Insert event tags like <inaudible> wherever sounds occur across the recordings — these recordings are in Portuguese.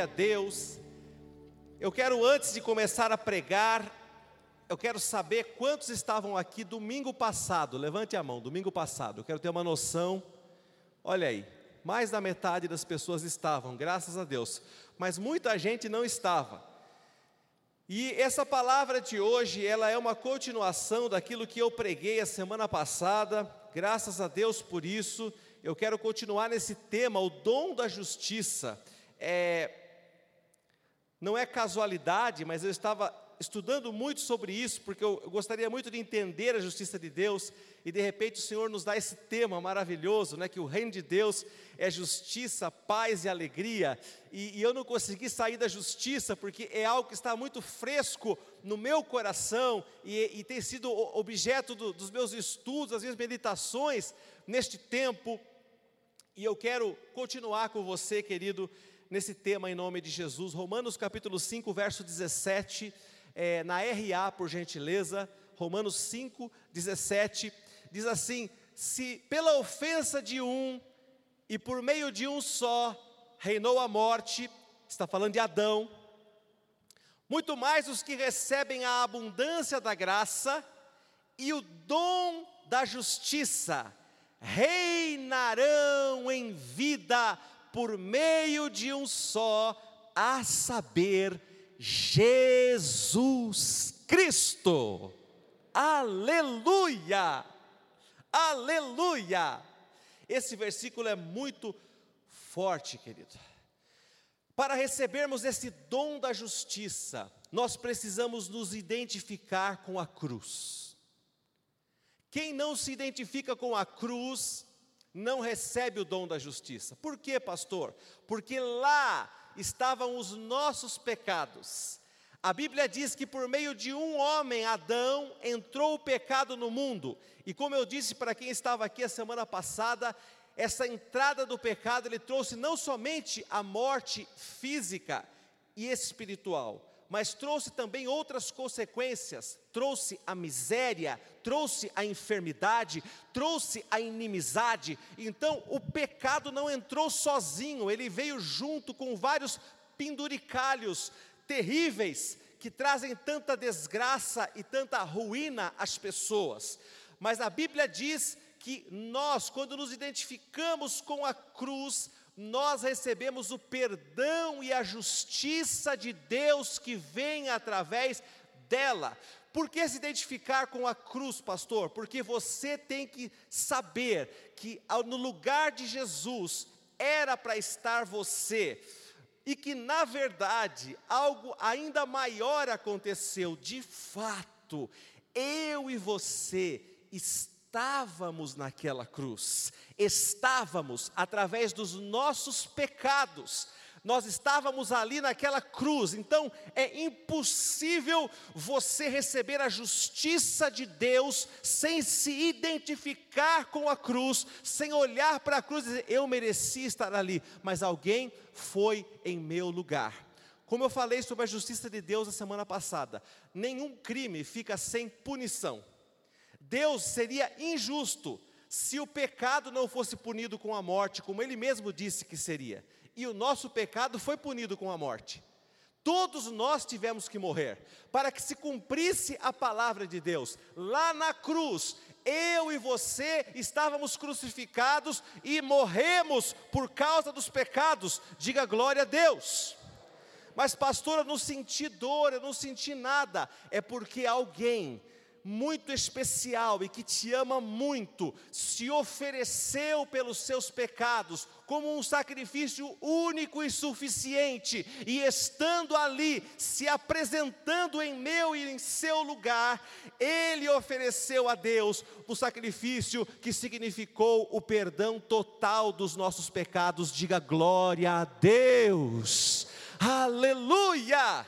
a Deus. Eu quero, antes de começar a pregar, eu quero saber quantos estavam aqui domingo passado. Levante a mão, domingo passado. Eu quero ter uma noção. Olha aí, mais da metade das pessoas estavam, graças a Deus. Mas muita gente não estava. E essa palavra de hoje, ela é uma continuação daquilo que eu preguei a semana passada. Graças a Deus por isso. Eu quero continuar nesse tema, o dom da justiça. É, não é casualidade, mas eu estava estudando muito sobre isso, porque eu, gostaria muito de entender a justiça de Deus, e de repente o Senhor nos dá esse tema maravilhoso, né, que o reino de Deus é justiça, paz e alegria, e, e eu não consegui sair da justiça, porque é algo que está muito fresco no meu coração, e, e tem sido objeto do, dos meus estudos, das minhas meditações neste tempo, e eu quero continuar com você, querido, nesse tema em nome de Jesus. Romanos capítulo 5, verso 17, é, na RA, por gentileza. Romanos 5, 17, diz assim: Se pela ofensa de um e por meio de um só reinou a morte, está falando de Adão, muito mais os que recebem a abundância da graça e o dom da justiça reinarão em vida por meio de um só, a saber, Jesus Cristo. Aleluia! Aleluia! Esse versículo é muito forte, querido. Para recebermos esse dom da justiça, nós precisamos nos identificar com a cruz. Quem não se identifica com a cruz, não recebe o dom da justiça. Por quê, pastor? Porque lá estavam os nossos pecados. A Bíblia diz que por meio de um homem, Adão, entrou o pecado no mundo. E como eu disse para quem estava aqui a semana passada, essa entrada do pecado ele trouxe não somente a morte física e espiritual, mas trouxe também outras consequências. Trouxe a miséria, trouxe a enfermidade, trouxe a inimizade. Então, o pecado não entrou sozinho, ele veio junto com vários penduricalhos terríveis que trazem tanta desgraça e tanta ruína às pessoas. Mas a Bíblia diz que nós, quando nos identificamos com a cruz, nós recebemos o perdão e a justiça de Deus que vem através dela. Por que se identificar com a cruz, pastor? Porque você tem que saber que no lugar de Jesus era para estar você, e que na verdade algo ainda maior aconteceu, de fato, eu e você estamos estávamos naquela cruz, estávamos através dos nossos pecados, nós estávamos ali naquela cruz, então é impossível você receber a justiça de Deus sem se identificar com a cruz, sem olhar para a cruz e dizer, eu mereci estar ali, mas alguém foi em meu lugar. Como eu falei sobre a justiça de Deus na semana passada, nenhum crime fica sem punição. Deus seria injusto se o pecado não fosse punido com a morte, como ele mesmo disse que seria. E o nosso pecado foi punido com a morte. Todos nós tivemos que morrer, para que se cumprisse a palavra de Deus. Lá na cruz, eu e você estávamos crucificados e morremos por causa dos pecados. Diga glória a Deus. Mas, pastor, eu não senti dor, eu não senti nada. É porque alguém muito especial e que te ama muito, se ofereceu pelos seus pecados como um sacrifício único e suficiente, e estando ali, se apresentando em meu e em seu lugar, ele ofereceu a Deus o sacrifício que significou o perdão total dos nossos pecados. Diga glória a Deus. Aleluia!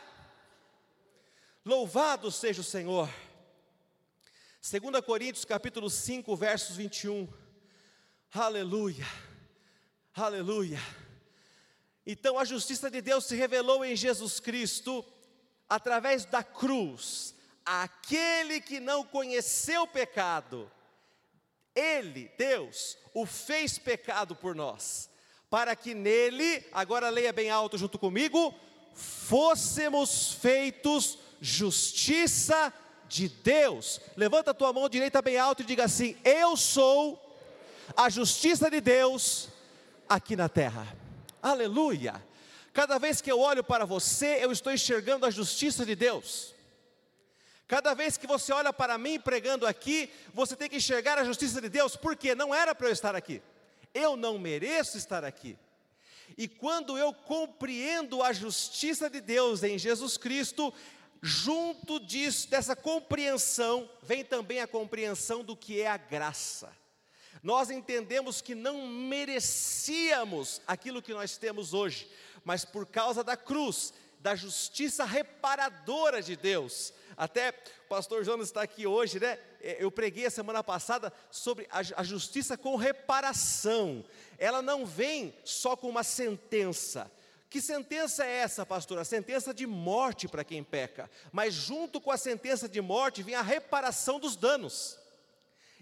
Louvado seja o Senhor. 2 Coríntios capítulo 5, versos 21. Aleluia. Aleluia. Então a justiça de Deus se revelou em Jesus Cristo através da cruz. Aquele que não conheceu o pecado, ele, Deus, o fez pecado por nós para que nele, agora leia bem alto junto comigo, fôssemos feitos justiça Deus. Levanta a tua mão direita bem alto e diga assim: Eu sou a justiça de Deus aqui na terra. Aleluia. Cada vez que eu olho para você, eu estou enxergando a justiça de Deus. Cada vez que você olha para mim pregando aqui, você tem que enxergar a justiça de Deus, porque não era para eu estar aqui. Eu não mereço estar aqui. E quando eu compreendo a justiça de Deus em Jesus Cristo, junto disso, dessa compreensão, vem também a compreensão do que é a graça. Nós entendemos que não merecíamos aquilo que nós temos hoje, mas por causa da cruz, da justiça reparadora de Deus. Até o pastor Jonas está aqui hoje, né? É, eu preguei a semana passada sobre a, a justiça com reparação. Ela não vem só com uma sentença. Que sentença é essa, pastor? A sentença de morte para quem peca. Mas junto com a sentença de morte vem a reparação dos danos.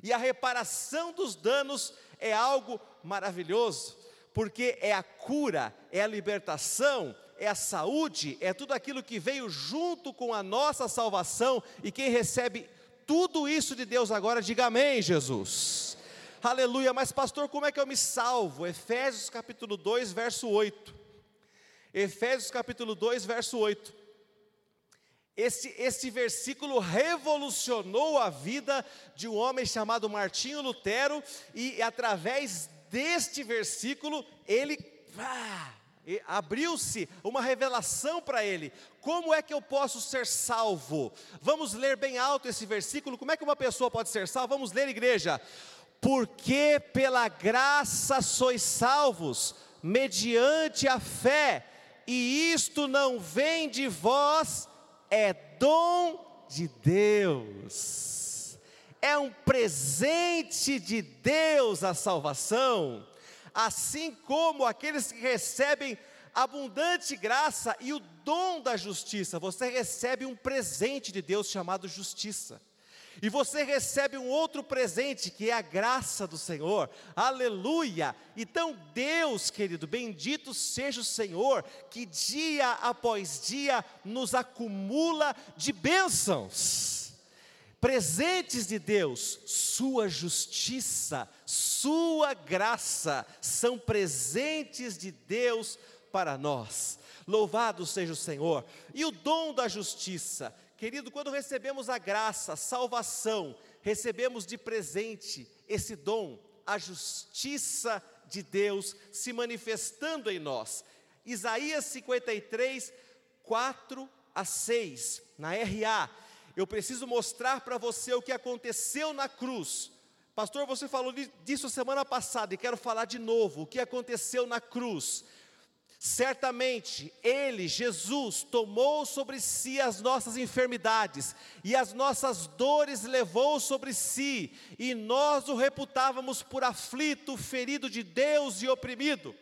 E a reparação dos danos é algo maravilhoso, porque é a cura, é a libertação, é a saúde, é tudo aquilo que veio junto com a nossa salvação, e quem recebe tudo isso de Deus agora, diga amém, Jesus. Aleluia, mas pastor, como é que eu me salvo? Efésios capítulo 2, verso 8. Efésios capítulo 2, verso 8. Esse, esse versículo revolucionou a vida de um homem chamado Martinho Lutero, e através deste versículo, ele abriu-se uma revelação para ele. Como é que eu posso ser salvo? Vamos ler bem alto esse versículo. Como é que uma pessoa pode ser salva? Vamos ler, igreja. Porque pela graça sois salvos, mediante a fé, e isto não vem de vós, é dom de Deus. É um presente de Deus a salvação, assim como aqueles que recebem abundante graça e o dom da justiça, você recebe um presente de Deus chamado justiça. E você recebe um outro presente que é a graça do Senhor, aleluia. Então, Deus, querido, bendito seja o Senhor, que dia após dia nos acumula de bênçãos, presentes de Deus, Sua justiça, Sua graça, são presentes de Deus para nós. Louvado seja o Senhor. E o dom da justiça, Querido, quando recebemos a graça, a salvação, recebemos de presente esse dom, a justiça de Deus se manifestando em nós. Isaías 53, 4 a 6, na RA. Eu preciso mostrar para você o que aconteceu na cruz. Pastor, você falou disso semana passada e quero falar de novo. O que aconteceu na cruz? Certamente Ele, Jesus, tomou sobre si as nossas enfermidades e as nossas dores levou sobre si, e nós o reputávamos por aflito, ferido de Deus e oprimido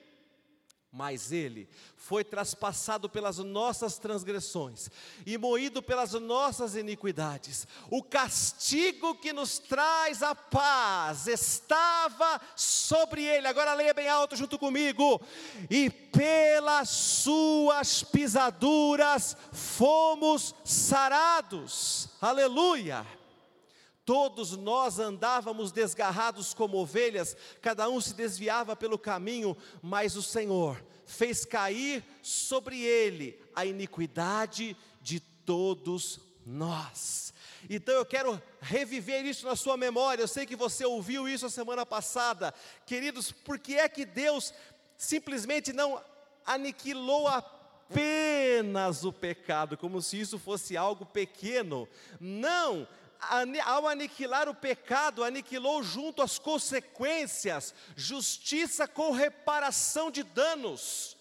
mas ele foi traspassado pelas nossas transgressões e moído pelas nossas iniquidades. O castigo que nos traz a paz estava sobre ele. Agora leia bem alto junto comigo. E pelas suas pisaduras fomos sarados. Aleluia. Todos nós andávamos desgarrados como ovelhas, cada um se desviava pelo caminho, mas o Senhor fez cair sobre ele a iniquidade de todos nós. Então eu quero reviver isso na sua memória. Eu sei que você ouviu isso a semana passada. Queridos, por que é que Deus simplesmente não aniquilou apenas o pecado, como se isso fosse algo pequeno? Não, ao aniquilar o pecado, aniquilou junto as consequências, justiça com reparação de danos.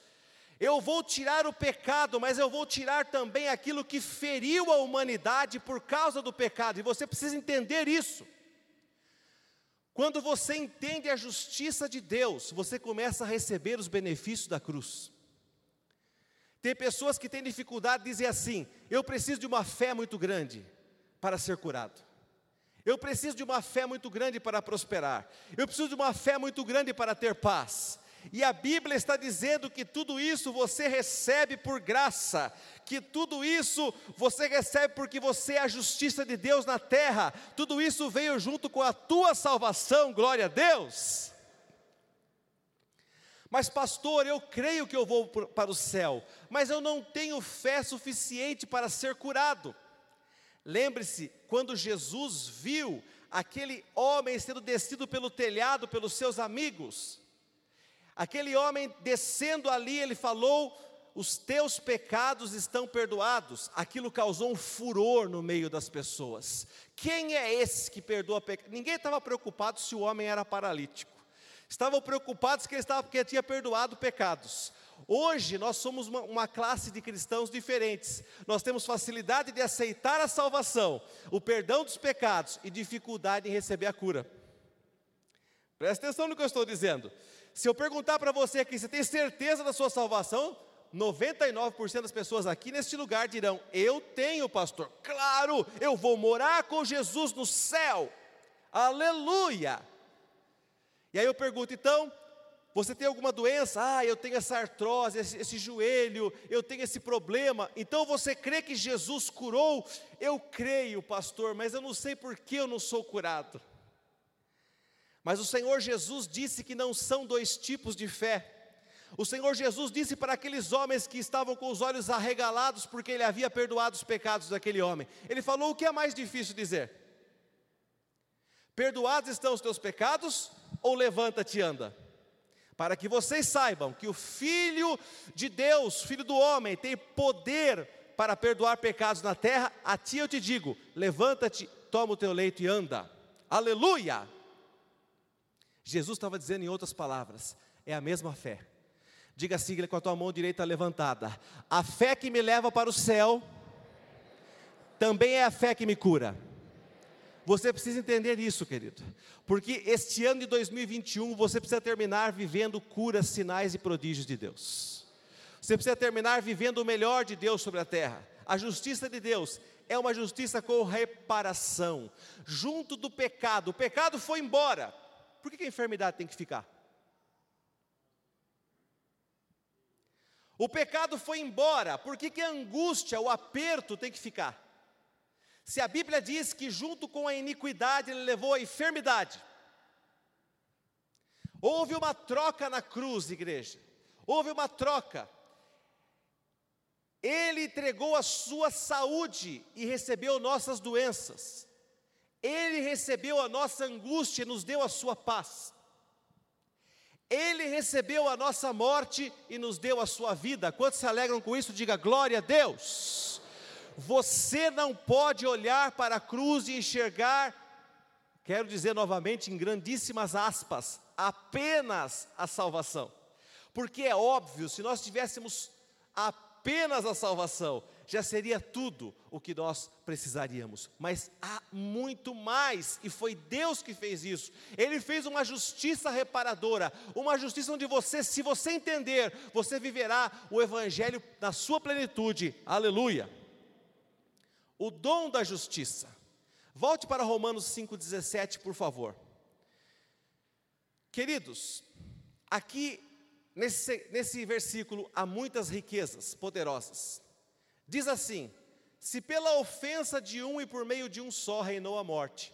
Eu vou tirar o pecado, mas eu vou tirar também aquilo que feriu a humanidade por causa do pecado, e você precisa entender isso. Quando você entende a justiça de Deus, você começa a receber os benefícios da cruz. Tem pessoas que têm dificuldade de dizer assim: eu preciso de uma fé muito grande para ser curado. Eu preciso de uma fé muito grande para prosperar. Eu preciso de uma fé muito grande para ter paz. E a Bíblia está dizendo que tudo isso você recebe por graça, que tudo isso você recebe porque você é a justiça de Deus na terra, tudo isso veio junto com a tua salvação, glória a Deus. Mas, pastor, eu creio que eu vou para o céu, mas eu não tenho fé suficiente para ser curado. Lembre-se, quando Jesus viu aquele homem sendo descido pelo telhado pelos seus amigos, aquele homem descendo ali, ele falou: Os teus pecados estão perdoados. Aquilo causou um furor no meio das pessoas. Quem é esse que perdoa pecados? Ninguém estava preocupado se o homem era paralítico estavam preocupados que ele, estava, porque tinha perdoado pecados. Hoje nós somos uma, uma, classe de cristãos diferentes. Nós temos facilidade de aceitar a salvação, o perdão dos pecados e dificuldade em receber a cura. Presta atenção no que eu estou dizendo. Se eu perguntar para você aqui, você tem certeza da sua salvação? 99% das pessoas aqui neste lugar dirão: Eu tenho, pastor. Claro, eu vou morar com Jesus no céu. Aleluia. E aí eu pergunto, então, você tem alguma doença? Ah, eu tenho essa artrose, esse, esse, joelho, eu tenho esse problema. Então você crê que Jesus curou? Eu creio, pastor, mas eu não sei por que eu não sou curado. Mas o Senhor Jesus disse que não são dois tipos de fé. O Senhor Jesus disse para aqueles homens que estavam com os olhos arregalados porque ele havia perdoado os pecados daquele homem. Ele falou o que é mais difícil dizer: Perdoados estão os teus pecados, ou levanta-te e anda? Para que vocês saibam que o Filho de Deus, Filho do homem, tem poder para perdoar pecados na terra, a ti eu te digo: levanta-te, toma o teu leito e anda. Aleluia! Jesus estava dizendo em outras palavras, é a mesma fé. Diga assim com a tua mão direita levantada: a fé que me leva para o céu, também é a fé que me cura. Você precisa entender isso, querido, porque este ano de 2021 você precisa terminar vivendo curas, sinais e prodígios de Deus. Você precisa terminar vivendo o melhor de Deus sobre a terra. A justiça de Deus é uma justiça com reparação, junto do pecado. O pecado foi embora. Por que a enfermidade tem que ficar? O pecado foi embora, por que, que a angústia, o aperto tem que ficar? Se a Bíblia diz que junto com a iniquidade ele levou a enfermidade, houve uma troca na cruz, igreja, houve uma troca. Ele entregou a sua saúde e recebeu nossas doenças. Ele recebeu a nossa angústia e nos deu a sua paz. Ele recebeu a nossa morte e nos deu a sua vida. Quantos se alegram com isso? Diga glória a Deus. Você não pode olhar para a cruz e enxergar, quero dizer novamente em grandíssimas aspas, apenas a salvação. Porque é óbvio, se nós tivéssemos apenas a salvação, já seria tudo o que nós precisaríamos. Mas há muito mais, e foi Deus que fez isso. Ele fez uma justiça reparadora, uma justiça onde você, se você entender, você viverá o Evangelho na sua plenitude. Aleluia o dom da justiça. Volte para Romanos 5,17, por favor. Queridos, aqui nesse, nesse versículo há muitas riquezas poderosas. Diz assim: Se pela ofensa de um e por meio de um só reinou a morte,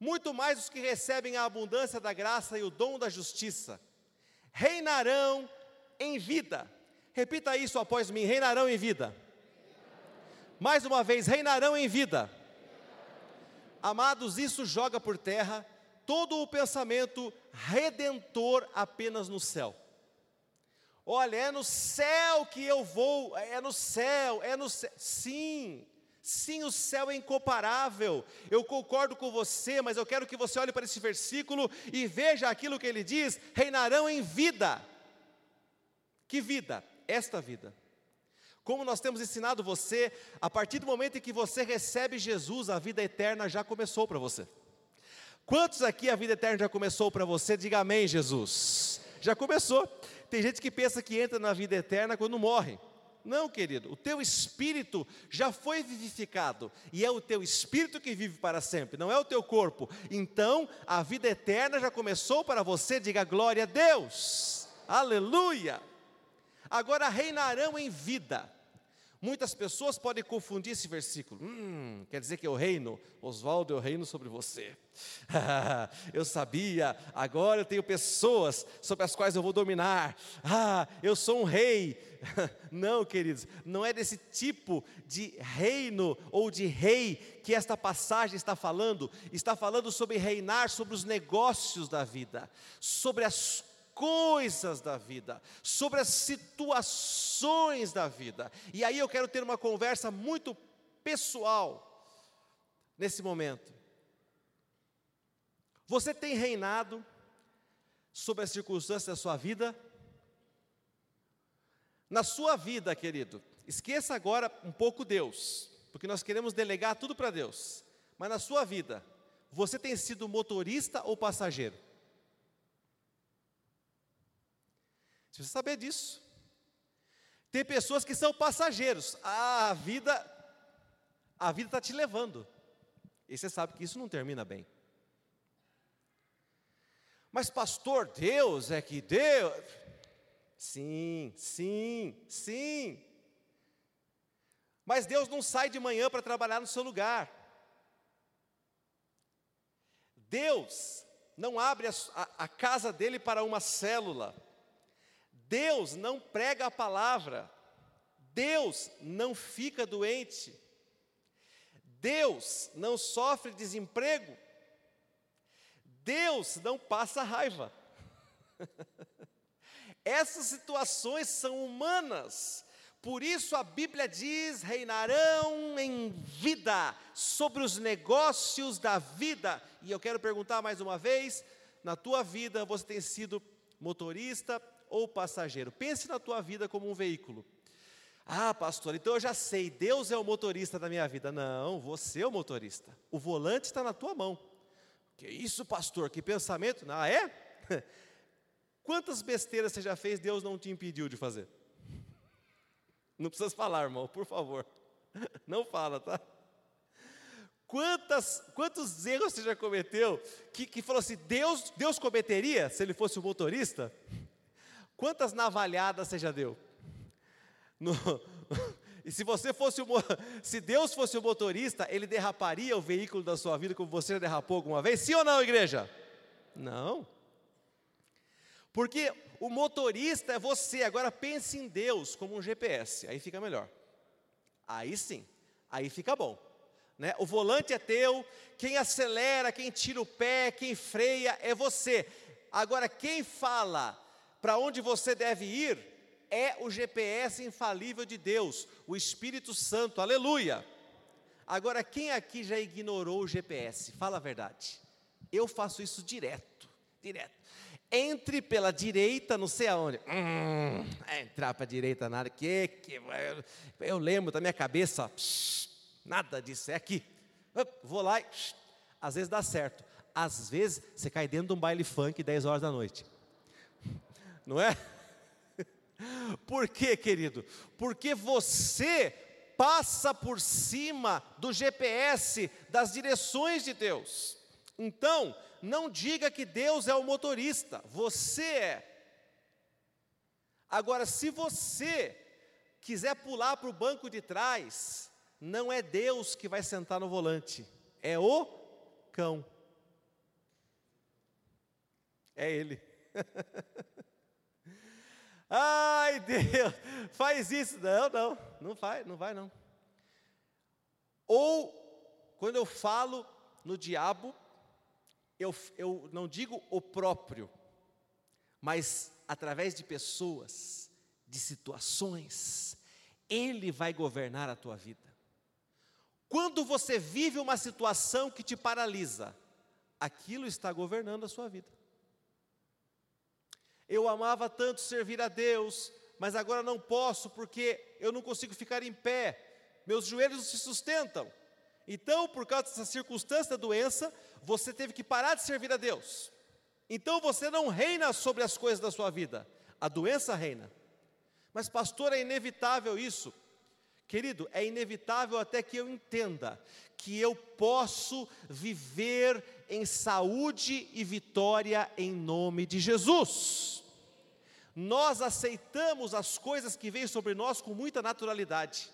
muito mais os que recebem a abundância da graça e o dom da justiça reinarão em vida. Repita isso após mim: reinarão em vida mais uma vez, reinarão em vida. Amados, isso joga por terra todo o pensamento redentor apenas no céu. Olha, é no céu que eu vou, é no céu, é no céu. Sim, sim, o céu é incomparável. Eu concordo com você, mas eu quero que você olhe para esse versículo e veja aquilo que ele diz: reinarão em vida. Que vida? Esta vida. Como nós temos ensinado você, a partir do momento em que você recebe Jesus, a vida eterna já começou para você. Quantos aqui a vida eterna já começou para você? Diga amém, Jesus. Já começou. Tem gente que pensa que entra na vida eterna quando morre. Não, querido, o teu espírito já foi vivificado e é o teu espírito que vive para sempre, não é o teu corpo. Então, a vida eterna já começou para você, diga glória a Deus. Aleluia! Agora reinarão em vida. Muitas pessoas podem confundir esse versículo. Hum, quer dizer que eu reino? Oswaldo, eu reino sobre você. <laughs> eu sabia, agora eu tenho pessoas sobre as quais eu vou dominar. Ah, eu sou um rei. <laughs> não, queridos, não é desse tipo de reino ou de rei que esta passagem está falando. Está falando sobre reinar sobre os negócios da vida, sobre as coisas da vida, sobre as situações da vida. E aí eu quero ter uma conversa muito pessoal nesse momento. Você tem reinado sobre as circunstâncias da sua vida? Na sua vida, querido, esqueça agora um pouco Deus, porque nós queremos delegar tudo para Deus. Mas na sua vida, você tem sido motorista ou passageiro? Você precisa saber disso. Tem pessoas que são passageiros. Ah, a vida, a vida está te levando. E você sabe que isso não termina bem. Mas pastor, Deus é que Deus. Sim, sim, sim. Mas Deus não sai de manhã para trabalhar no seu lugar. Deus não abre a, a, a casa dele para uma célula. Deus não prega a palavra, Deus não fica doente, Deus não sofre desemprego, Deus não passa raiva. <laughs> Essas situações são humanas, por isso a Bíblia diz: reinarão em vida sobre os negócios da vida. E eu quero perguntar mais uma vez: na tua vida você tem sido motorista, ou passageiro. Pense na tua vida como um veículo. Ah, pastor, então eu já sei, Deus é o motorista da minha vida. Não, você é o motorista. O volante está na tua mão. Que isso, pastor? Que pensamento? Ah, é? <laughs> Quantas besteiras você já fez, Deus não te impediu de fazer? <laughs> Não precisa falar, irmão, por favor. <laughs> Não fala, tá? Quantas, quantos erros você já cometeu que, que falou assim, Deus, Deus cometeria se ele fosse o motorista? Quantas navalhadas você já deu? No, <laughs> e se você fosse o, <laughs> se Deus fosse o motorista, ele derraparia o veículo da sua vida como você derrapou alguma vez? Sim ou não, igreja? Não. Porque o motorista é você. Agora pense em Deus como um GPS, aí fica melhor. Aí sim, aí fica bom. Né? O volante é teu, quem acelera, quem tira o pé, quem freia é você. Agora, quem fala para onde você deve ir é o GPS infalível de Deus, o Espírito Santo, aleluia. Agora, quem aqui já ignorou o GPS? Fala a verdade. Eu faço isso direto, direto. Entre pela direita, não sei aonde. Hum, é entrar para a direita, nada. Que, que, eu, eu lembro da minha cabeça, psh, nada disso, é aqui. Vou lá e, às vezes dá certo. Às vezes você cai dentro de um baile funk 10 horas da noite não é? <laughs> Por quê, querido? Porque você passa por cima do GPS, das direções de Deus. Então, não diga que Deus é o motorista, você é. Agora, se você quiser pular para o banco de trás, não é Deus que vai sentar no volante, é o cão. É Ele. <laughs> Ai, Deus, faz isso. Não, não, não vai, não vai não. Ou, quando eu falo no diabo, eu, eu não digo o próprio, mas através de pessoas, de situações, ele vai governar a tua vida. Quando você vive uma situação que te paralisa, aquilo está governando a sua vida. Eu amava tanto servir a Deus, mas agora não posso porque eu não consigo ficar em pé, meus joelhos não se sustentam. Então, por causa dessa circunstância da doença, você teve que parar de servir a Deus. Então você não reina sobre as coisas da sua vida, a doença reina. Mas, pastor, é inevitável isso. Querido, é inevitável até que eu entenda que eu posso viver em saúde e vitória em nome de Jesus. Nós aceitamos as coisas que vêm sobre nós com muita naturalidade.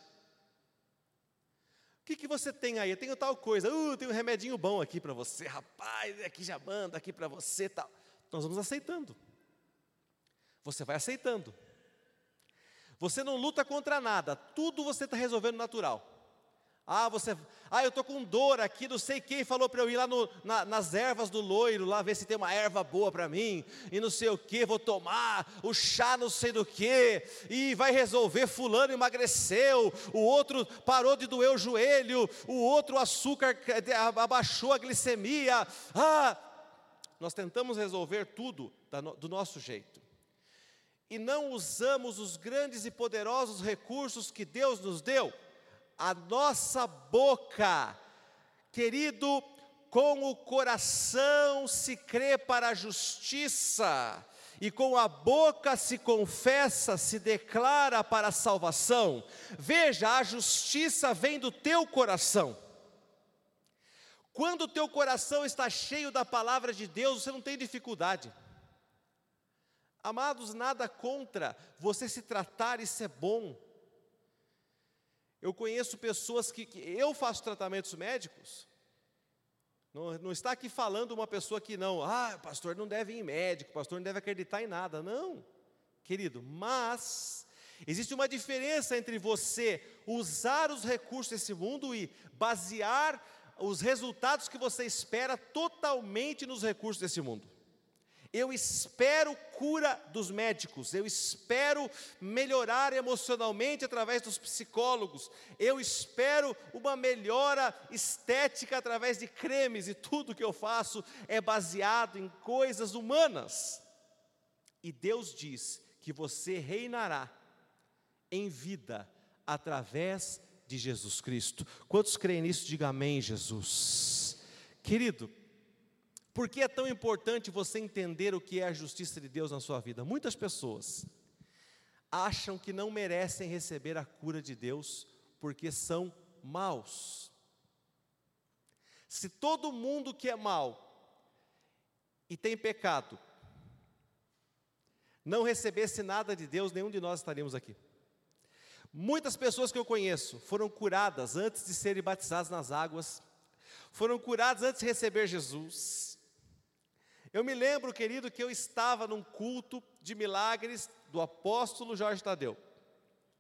O que, que você tem aí? Eu tenho tal coisa, uh, tem um remedinho bom aqui para você, rapaz, aqui já manda, aqui para você tal. Nós vamos aceitando. Você vai aceitando. Você não luta contra nada, tudo você está resolvendo natural. Ah, você, ah, eu estou com dor aqui, não sei quem falou para eu ir lá no, na, nas ervas do loiro, lá ver se tem uma erva boa para mim, e não sei o que, vou tomar o chá não sei do que, e vai resolver, fulano emagreceu, o outro parou de doer o joelho, o outro o açúcar abaixou a glicemia, ah, nós tentamos resolver tudo do nosso jeito, e não usamos os grandes e poderosos recursos que Deus nos deu, a nossa boca, querido, com o coração se crê para a justiça, e com a boca se confessa, se declara para a salvação. Veja, a justiça vem do teu coração. Quando o teu coração está cheio da palavra de Deus, você não tem dificuldade. Amados, nada contra você se tratar e ser bom. Eu conheço pessoas que, que eu faço tratamentos médicos. Não, não, está aqui falando uma pessoa que não, ah, pastor não deve ir em médico, pastor não deve acreditar em nada. Não, querido, mas existe uma diferença entre você usar os recursos desse mundo e basear os resultados que você espera totalmente nos recursos desse mundo. Eu espero cura dos médicos, eu espero melhorar emocionalmente através dos psicólogos, eu espero uma melhora estética através de cremes, e tudo que eu faço é baseado em coisas humanas. E Deus diz que você reinará em vida através de Jesus Cristo. Quantos creem nisso? Diga amém, Jesus. Querido, por que é tão importante você entender o que é a justiça de Deus na sua vida? Muitas pessoas acham que não merecem receber a cura de Deus porque são maus. Se todo mundo que é mau e tem pecado não recebesse nada de Deus, nenhum de nós estaríamos aqui. Muitas pessoas que eu conheço foram curadas antes de serem batizadas nas águas, foram curadas antes de receber Jesus, eu me lembro, querido, que eu estava num culto de milagres do apóstolo Jorge Tadeu,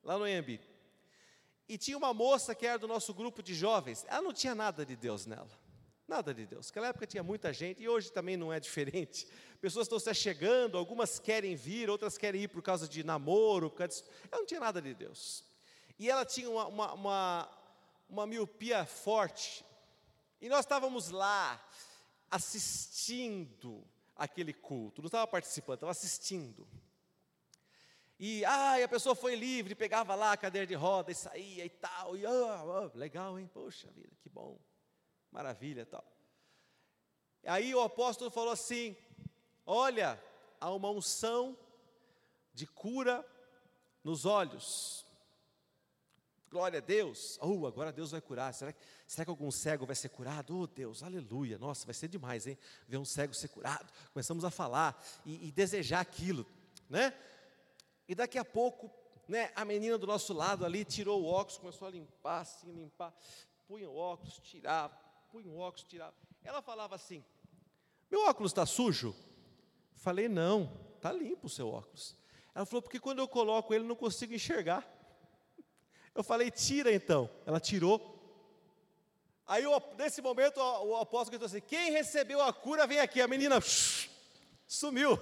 lá no Embi. E tinha uma moça que era do nosso grupo de jovens, ela não tinha nada de Deus nela. Nada de Deus. Naquela época tinha muita gente e hoje também não é diferente. Pessoas estão se chegando, algumas querem vir, outras querem ir por causa de namoro, por causa de... Ela não tinha nada de Deus. E ela tinha uma, uma, uma, uma miopia forte. E nós estávamos lá, assistindo aquele culto, não estava participando, estava assistindo. E ai, a pessoa foi livre, pegava lá a cadeira de roda e saía e tal. E oh, oh, legal, hein? Poxa vida, que bom. Maravilha tal. Aí o apóstolo falou assim: Olha, há uma unção de cura nos olhos. Glória a Deus. Oh, agora Deus vai curar. Será que, será que algum cego vai ser curado? Oh, Deus, aleluia. Nossa, vai ser demais, hein? Ver um cego ser curado. Começamos a falar e, e desejar aquilo, né? E daqui a pouco, né, a menina do nosso lado ali tirou o óculos, começou a limpar, assim, limpar. Punha o óculos, tirava, punha o óculos, tirava. Ela falava assim: Meu óculos está sujo? Falei: Não, está limpo o seu óculos. Ela falou: Porque quando eu coloco ele, não consigo enxergar. Eu falei, tira então. Ela tirou. Aí, nesse momento, o apóstolo gritou assim: Quem recebeu a cura, vem aqui. A menina sumiu.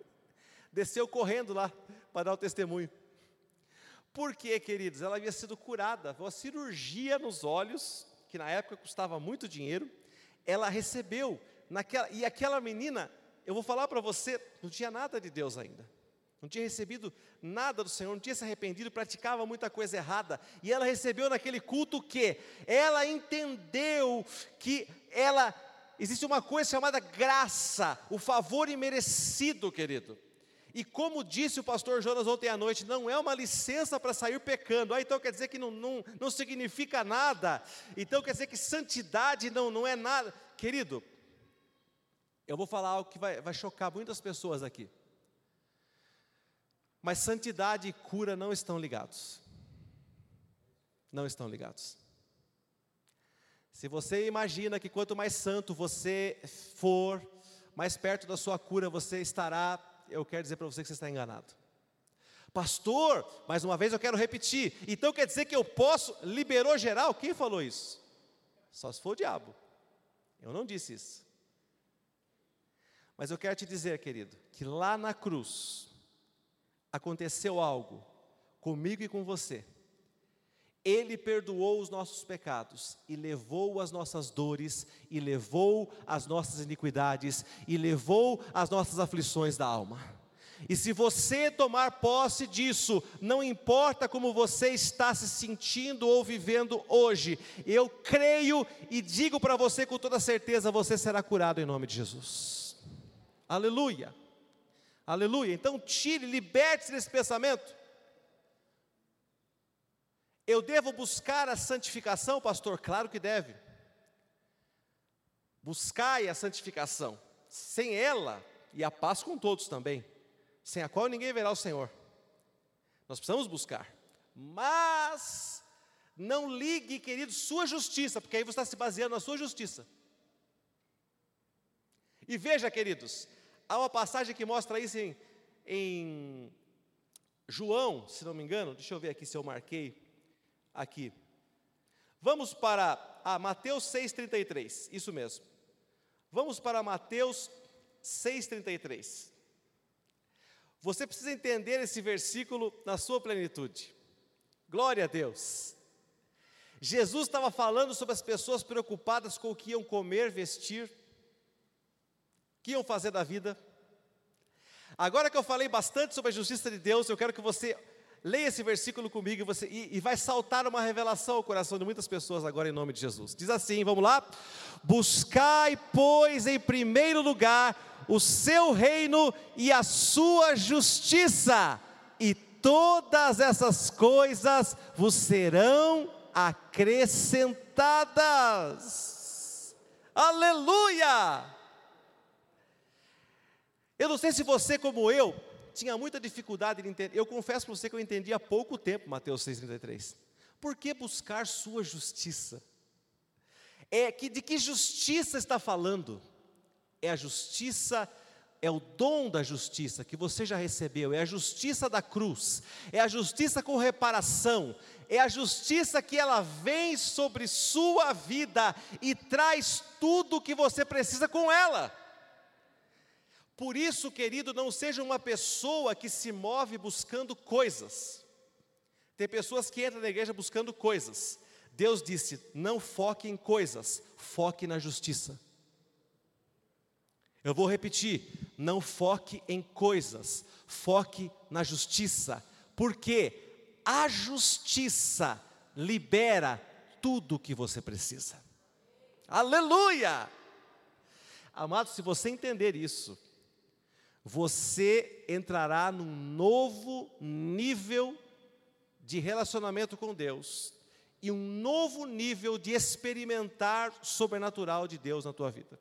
<laughs> Desceu correndo lá para dar o testemunho. Por quê, queridos? Ela havia sido curada, uma cirurgia nos olhos, que na época custava muito dinheiro. Ela recebeu, naquela, e aquela menina, eu vou falar para você, não tinha nada de Deus ainda não tinha recebido nada do Senhor, não tinha se arrependido, praticava muita coisa errada, e ela recebeu naquele culto que ela entendeu que ela existe uma coisa chamada graça, o favor imerecido, querido. E como disse o pastor Jonas ontem à noite, não é uma licença para sair pecando. Ah, então quer dizer que não, não, não significa nada. Então quer dizer que santidade não, não é nada. Querido, eu vou falar algo que vai, vai chocar muitas pessoas aqui. Mas santidade e cura não estão ligados. Não estão ligados. Se você imagina que quanto mais santo você for, mais perto da sua cura você estará, eu quero dizer para você que você está enganado. Pastor, mais uma vez eu quero repetir. Então quer dizer que eu posso, liberou geral? Quem falou isso? Só se for o diabo. Eu não disse isso. Mas eu quero te dizer, querido, que lá na cruz aconteceu algo comigo e com você. Ele perdoou os nossos pecados e levou as nossas dores, e levou as nossas iniquidades, e levou as nossas aflições da alma. E se você tomar posse disso, não importa como você está se sentindo ou vivendo hoje, eu creio e digo para você com toda certeza: você será curado em nome de Jesus. Aleluia, aleluia. Então, tire, liberte-se desse pensamento. Eu devo buscar a santificação, pastor? Claro que deve. Buscai a santificação. Sem ela, e a paz com todos também, sem a qual ninguém verá o Senhor. Nós precisamos buscar. Mas não ligue, querido, sua justiça, porque aí você está se baseando na sua justiça. E veja, queridos, há uma passagem que mostra isso em, em João, se não me engano, deixa eu ver aqui se eu marquei aqui. Vamos para ah, Mateus 6,33, isso mesmo. Vamos para Mateus 6,33. Você precisa entender esse versículo na sua plenitude. Glória a Deus. Jesus estava falando sobre as pessoas preocupadas com o que iam comer, vestir, que iam fazer da vida. Agora que eu falei bastante sobre a justiça de Deus, eu quero que você Leia esse versículo comigo e, você, e, e vai saltar uma revelação ao coração de muitas pessoas agora em nome de Jesus. Diz assim, vamos lá? Buscai, pois, em primeiro lugar o seu reino e a sua justiça, e todas essas coisas vos serão acrescentadas. Aleluia! Eu não sei se você, como eu, tinha muita dificuldade de entender. Eu confesso para você que eu entendi há pouco tempo Mateus 6,33. Por que buscar sua justiça? É que de que justiça está falando? É a justiça é o dom da justiça que você já recebeu, é a justiça da cruz, é a justiça com reparação, é a justiça que ela vem sobre sua vida e traz tudo o que você precisa com ela. Por isso, querido, não seja uma pessoa que se move buscando coisas. Tem pessoas que entram na igreja buscando coisas. Deus disse: não foque em coisas, foque na justiça. Eu vou repetir: não foque em coisas, foque na justiça, porque a justiça libera tudo o que você precisa. Aleluia! Amado, se você entender isso, você entrará num novo nível de relacionamento com Deus e um novo nível de experimentar sobrenatural de Deus na tua vida.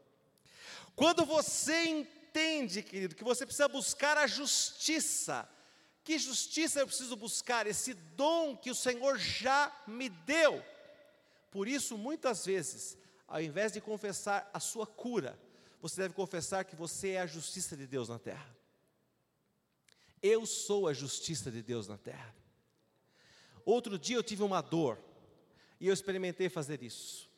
Quando você entende, querido, que você precisa buscar a justiça, que justiça eu preciso buscar? Esse dom que o Senhor já me deu. Por isso, muitas vezes, ao invés de confessar a sua cura, você deve confessar que você é a justiça de Deus na terra. Eu sou a justiça de Deus na terra. Outro dia eu tive uma dor e eu experimentei fazer isso.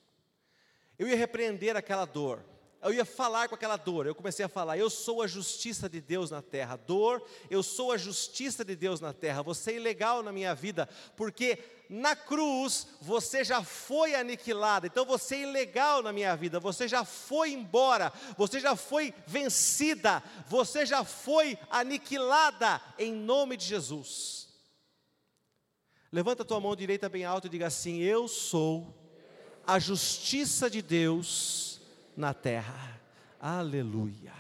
Eu ia repreender aquela dor eu ia falar com aquela dor. Eu comecei a falar: Eu sou a justiça de Deus na terra. Dor, eu sou a justiça de Deus na terra. Você é ilegal na minha vida, porque na cruz você já foi aniquilada. Então você é ilegal na minha vida. Você já foi embora. Você já foi vencida. Você já foi aniquilada em nome de Jesus. Levanta a tua mão direita bem alto e diga assim: Eu sou a justiça de Deus na terra. Aleluia.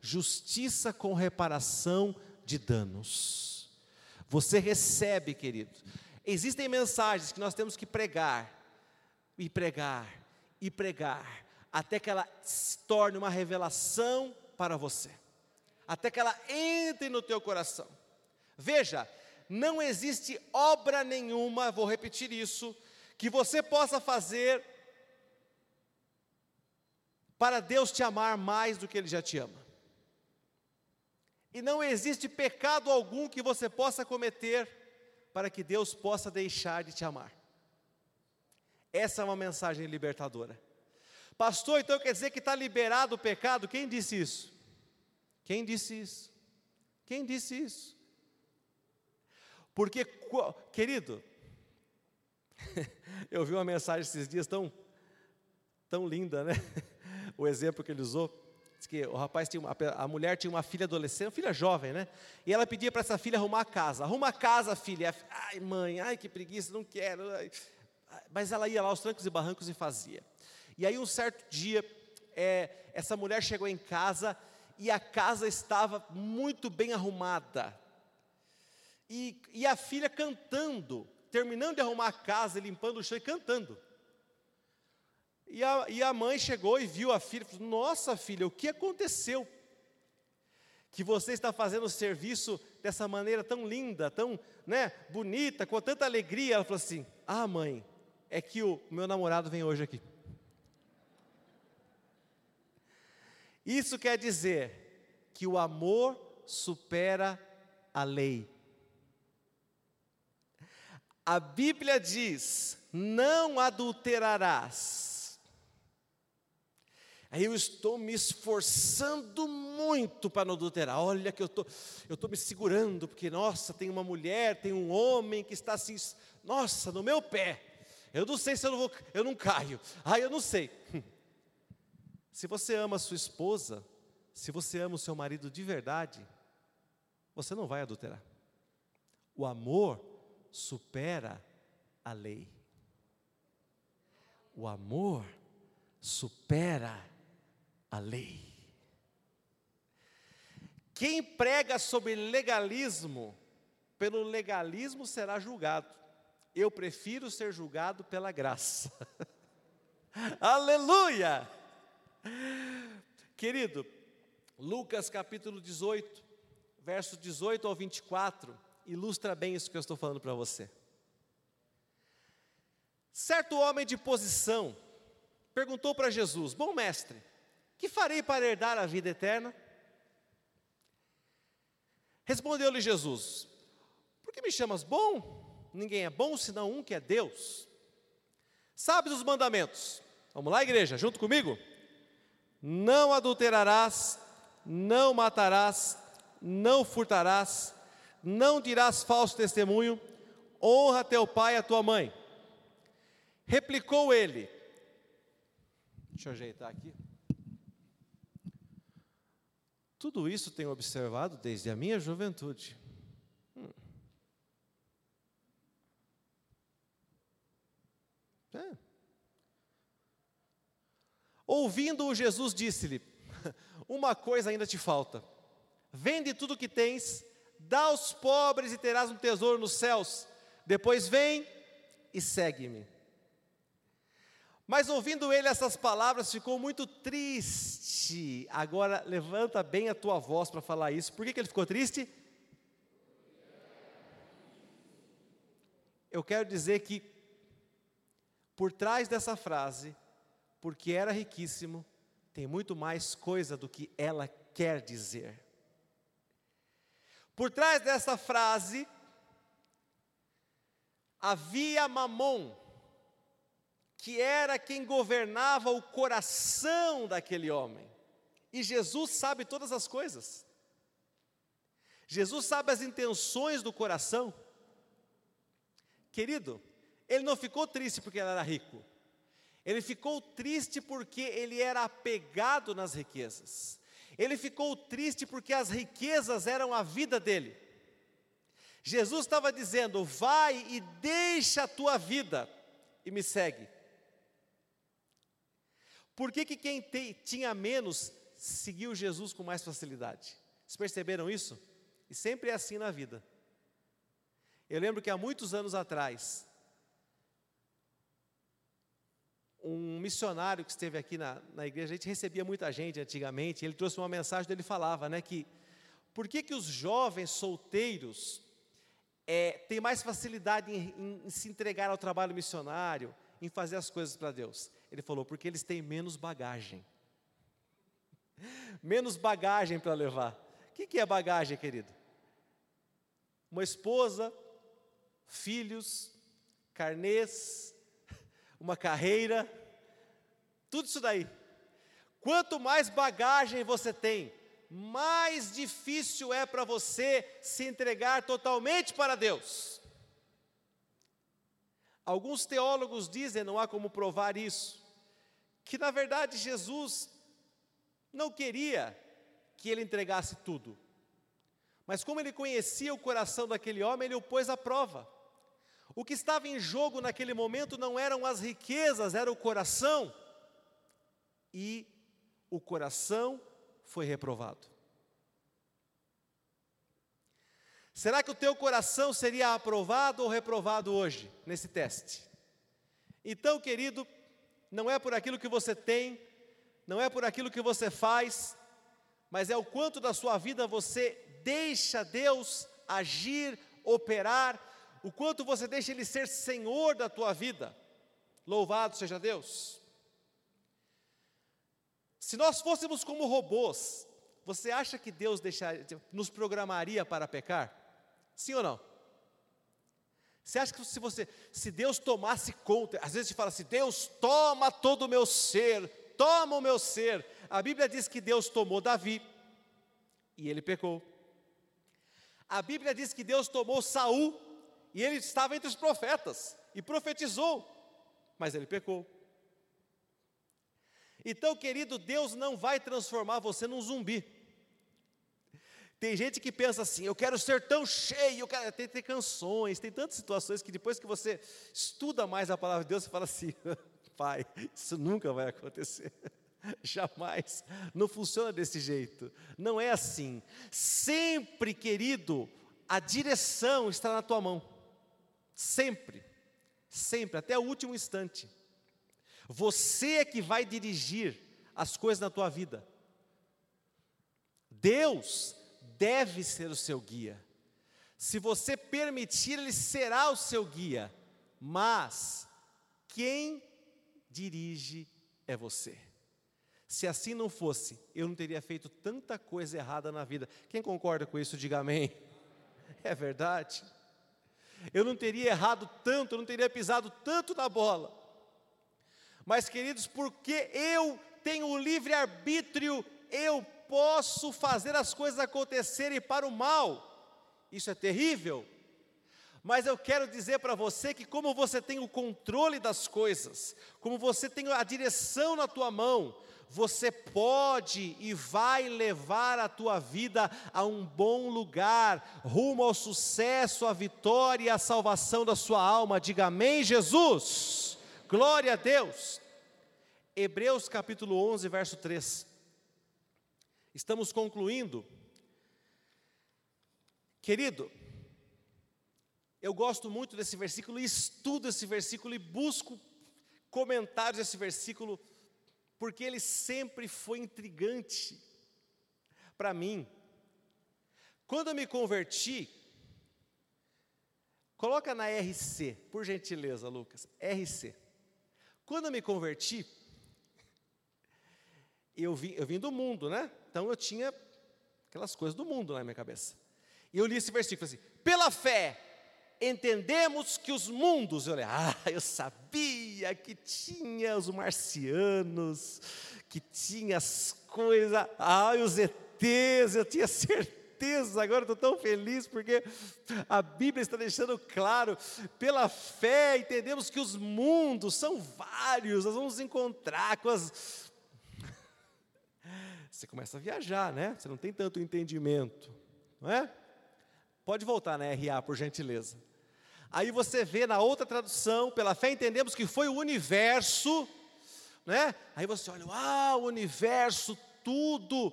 Justiça com reparação de danos. Você recebe, querido. Existem mensagens que nós temos que pregar, e pregar, e pregar, até que ela se torne uma revelação para você, até que ela entre no teu coração. Veja, não existe obra nenhuma, vou repetir isso, que você possa fazer para Deus te amar mais do que Ele já te ama. E não existe pecado algum que você possa cometer para que Deus possa deixar de te amar. Essa é uma mensagem libertadora. Pastor, então quer dizer que está liberado o pecado? Quem disse isso? Quem disse isso? Quem disse isso? Porque, querido, <laughs> eu vi uma mensagem esses dias tão, tão linda, né? <laughs> O exemplo que ele usou. Diz que o rapaz tinha uma, a mulher tinha uma filha adolescente, uma filha jovem, né? E ela pedia para essa filha arrumar a casa. Arruma a casa, filha. Ai, mãe, ai que preguiça, não quero. Mas ela ia lá aos trancos e barrancos e fazia. E aí um certo dia, é, essa mulher chegou em casa e a casa estava muito bem arrumada e, e a filha cantando, terminando de arrumar a casa, limpando o chão e cantando. E a, e a mãe chegou e viu a filha e falou: Nossa filha, o que aconteceu? Que você está fazendo o serviço dessa maneira tão linda, tão né, bonita, com tanta alegria. Ela falou assim: Ah, mãe, é que o meu namorado vem hoje aqui. Isso quer dizer que o amor supera a lei. A Bíblia diz: não adulterarás. Aí eu estou me esforçando muito para não adulterar. Olha que eu tô, eu estou me segurando, porque, nossa, tem uma mulher, tem um homem que está assim, nossa, no meu pé. Eu não sei se eu não vou, eu não caio. Ah, eu não sei. Se você ama a sua esposa, se você ama o seu marido de verdade, você não vai adulterar. O amor supera a lei. O amor supera a lei. Quem prega sobre legalismo, pelo legalismo será julgado. Eu prefiro ser julgado pela graça. <laughs> Aleluia! Querido, Lucas capítulo 18, versos 18 ao 24 ilustra bem isso que eu estou falando para você. Certo homem de posição perguntou para Jesus: Bom mestre, que farei para herdar a vida eterna? Respondeu-lhe Jesus: Por que me chamas bom? Ninguém é bom senão um que é Deus. Sabe dos mandamentos? Vamos lá, igreja, junto comigo? Não adulterarás, não matarás, não furtarás, não dirás falso testemunho, honra teu pai e a tua mãe. Replicou ele, deixa eu ajeitar aqui. Tudo isso tenho observado desde a minha juventude. Hum. É. Ouvindo-o, Jesus disse-lhe: <laughs> Uma coisa ainda te falta. Vende tudo o que tens dá aos pobres e terás um tesouro nos céus. Depois vem e segue-me. Mas ouvindo ele essas palavras, ficou muito triste. Agora levanta bem a tua voz para falar isso. Por que, que ele ficou triste? Eu quero dizer que, por trás dessa frase, porque era riquíssimo, tem muito mais coisa do que ela quer dizer. Por trás dessa frase, havia Mamon, que era quem governava o coração daquele homem. E Jesus sabe todas as coisas. Jesus sabe as intenções do coração. Querido, ele não ficou triste porque ele era rico. Ele ficou triste porque ele era apegado nas riquezas. Ele ficou triste porque as riquezas eram a vida dele. Jesus estava dizendo: vai e deixa a tua vida e me segue. Por que, que quem te, tinha menos seguiu Jesus com mais facilidade? Vocês perceberam isso? E sempre é assim na vida. Eu lembro que há muitos anos atrás, um missionário que esteve aqui na, na igreja, a gente recebia muita gente antigamente, ele trouxe uma mensagem, ele falava, né, que por que, que os jovens solteiros é, têm mais facilidade em, em, em se entregar ao trabalho missionário, em fazer as coisas para Deus? Ele falou, porque eles têm menos bagagem. menos bagagem para levar. O que, é bagagem, querido? Uma esposa, filhos, carnês, uma carreira, tudo isso daí. Quanto mais bagagem você tem, mais difícil é para você se entregar totalmente para Deus. Alguns teólogos dizem, não há como provar isso, que na verdade Jesus não queria que ele entregasse tudo, mas como ele conhecia o coração daquele homem, ele o pôs à prova. O que estava em jogo naquele momento não eram as riquezas, era o coração. E o coração foi reprovado. Será que o teu coração seria aprovado ou reprovado hoje, nesse teste? Então, querido, não é por aquilo que você tem, não é por aquilo que você faz, mas é o quanto da sua vida você deixa Deus agir, operar o quanto você deixa Ele ser Senhor da tua vida. Louvado seja Deus. Se nós fôssemos como robôs, você acha que Deus deixaria, nos programaria para pecar? Sim ou não? Você acha que se você, se Deus tomasse conta, às vezes se fala assim, Deus toma todo o meu ser, toma o meu ser. A Bíblia diz que Deus tomou Davi e ele pecou. A Bíblia diz que Deus tomou Saul e ele estava entre os profetas e profetizou, mas ele pecou. Então, querido, Deus não vai transformar você num zumbi. Tem gente que pensa assim, eu quero ser tão cheio, quero... tem, tem canções, tem tantas situações que depois que você estuda mais a palavra de Deus, você fala assim, <laughs> pai, isso nunca vai acontecer. <laughs> Jamais. Não funciona desse jeito. Não é assim. Sempre, querido, a direção está na tua mão. Sempre, sempre, até o último instante. Você é que vai dirigir as coisas na tua vida. Deus deve ser o seu guia. Se você permitir, Ele será o seu guia. Mas quem dirige é você. Se assim não fosse, eu não teria feito tanta coisa errada na vida. Quem concorda com isso, diga amém. <laughs> É verdade eu não teria errado tanto, eu não teria pisado tanto na bola. Mas, queridos, porque eu tenho o livre arbítrio, eu posso fazer as coisas acontecerem para o mal. Isso é terrível. Mas eu quero dizer para você que, como você tem o controle das coisas, como você tem a direção na tua mão, você pode e vai levar a tua vida a um bom lugar, rumo ao sucesso, à vitória e à salvação da sua alma. Diga amém, Jesus. Glória a Deus. Hebreus capítulo 11, verso 3. Estamos concluindo. Querido, eu gosto muito desse versículo e estudo esse versículo e busco comentários desse versículo porque ele sempre foi intrigante para mim. Quando eu me converti, coloca na RC, por gentileza, Lucas, RC. Quando eu me converti, eu vim, eu vim do mundo, né? Então eu tinha aquelas coisas do mundo na minha cabeça. E eu li esse versículo assim: pela fé entendemos que os mundos, eu, ah, eu sabia que tinha os marcianos, que tinha as coisas, ah, os ETs, eu tinha certeza, agora estou tão feliz porque a Bíblia está deixando claro, pela fé entendemos que os mundos são vários, nós vamos encontrar com as. Você começa a viajar, né? Você não tem tanto entendimento, não é? Pode voltar na RA, por gentileza. Aí você vê na outra tradução, pela fé entendemos que foi o universo, né? Aí você olha, ah, o universo, tudo.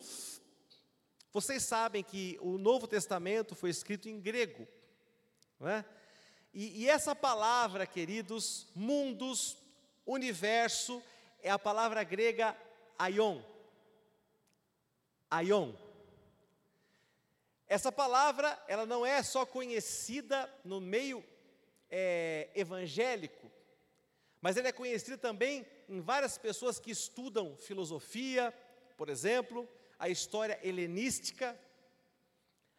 Vocês sabem que o Novo Testamento foi escrito em grego, não é? E, e essa palavra, queridos, mundos, universo, é a palavra grega aion. Aion. Essa palavra, ela não é só conhecida no meio é, evangélico, mas ela é conhecida também em várias pessoas que estudam filosofia, por exemplo, a história helenística.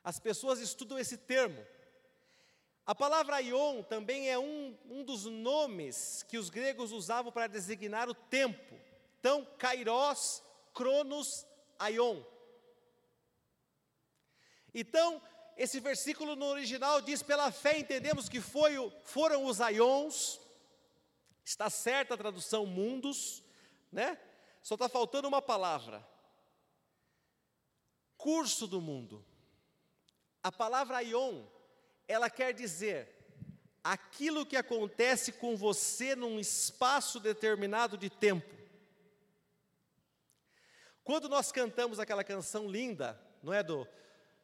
As pessoas estudam esse termo. A palavra aion também é um, um dos nomes que os gregos usavam para designar o tempo. Então, kairos, cronos, aion. Então, esse versículo no original diz: pela fé entendemos que foi, foram os aions, está certa a tradução mundos, né? Só está faltando uma palavra. Curso do mundo. A palavra aion, ela quer dizer aquilo que acontece com você num espaço determinado de tempo. Quando nós cantamos aquela canção linda, não é do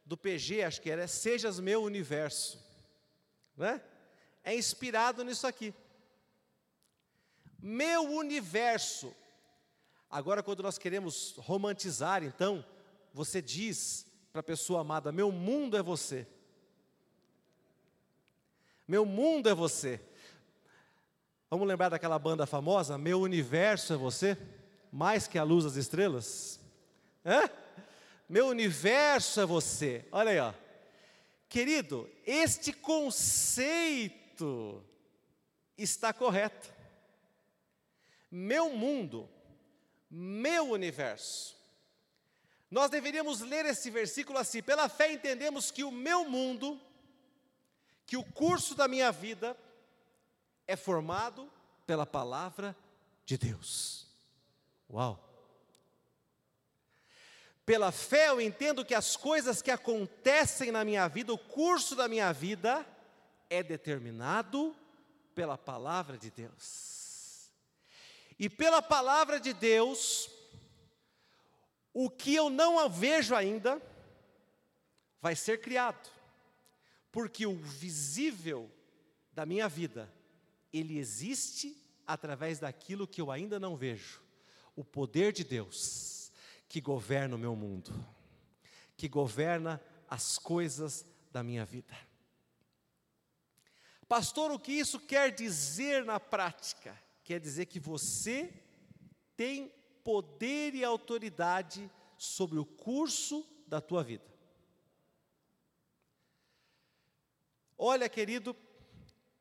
do PG, acho que era Sejas meu universo, né? É inspirado nisso aqui. Meu universo. Agora, quando nós queremos romantizar, então, você diz para a pessoa amada: Meu mundo é você. Meu mundo é você. Vamos lembrar daquela banda famosa? Meu universo é você? Mais que a luz das estrelas? É? Meu universo é você. Olha aí, ó. Querido, este conceito está correto. Meu mundo, meu universo. Nós deveríamos ler esse versículo assim: pela fé entendemos que o meu mundo, que o curso da minha vida, é formado pela palavra de Deus. Uau! Pela fé eu entendo que as coisas que acontecem na minha vida, o curso da minha vida, é determinado pela palavra de Deus. E pela palavra de Deus, o que eu não vejo ainda, vai ser criado, porque o visível da minha vida, ele existe através daquilo que eu ainda não vejo, o poder de Deus que governa o meu mundo, que governa as coisas da minha vida. Pastor, o que isso quer dizer na prática? Quer dizer que você tem poder e autoridade sobre o curso da tua vida. Olha, querido,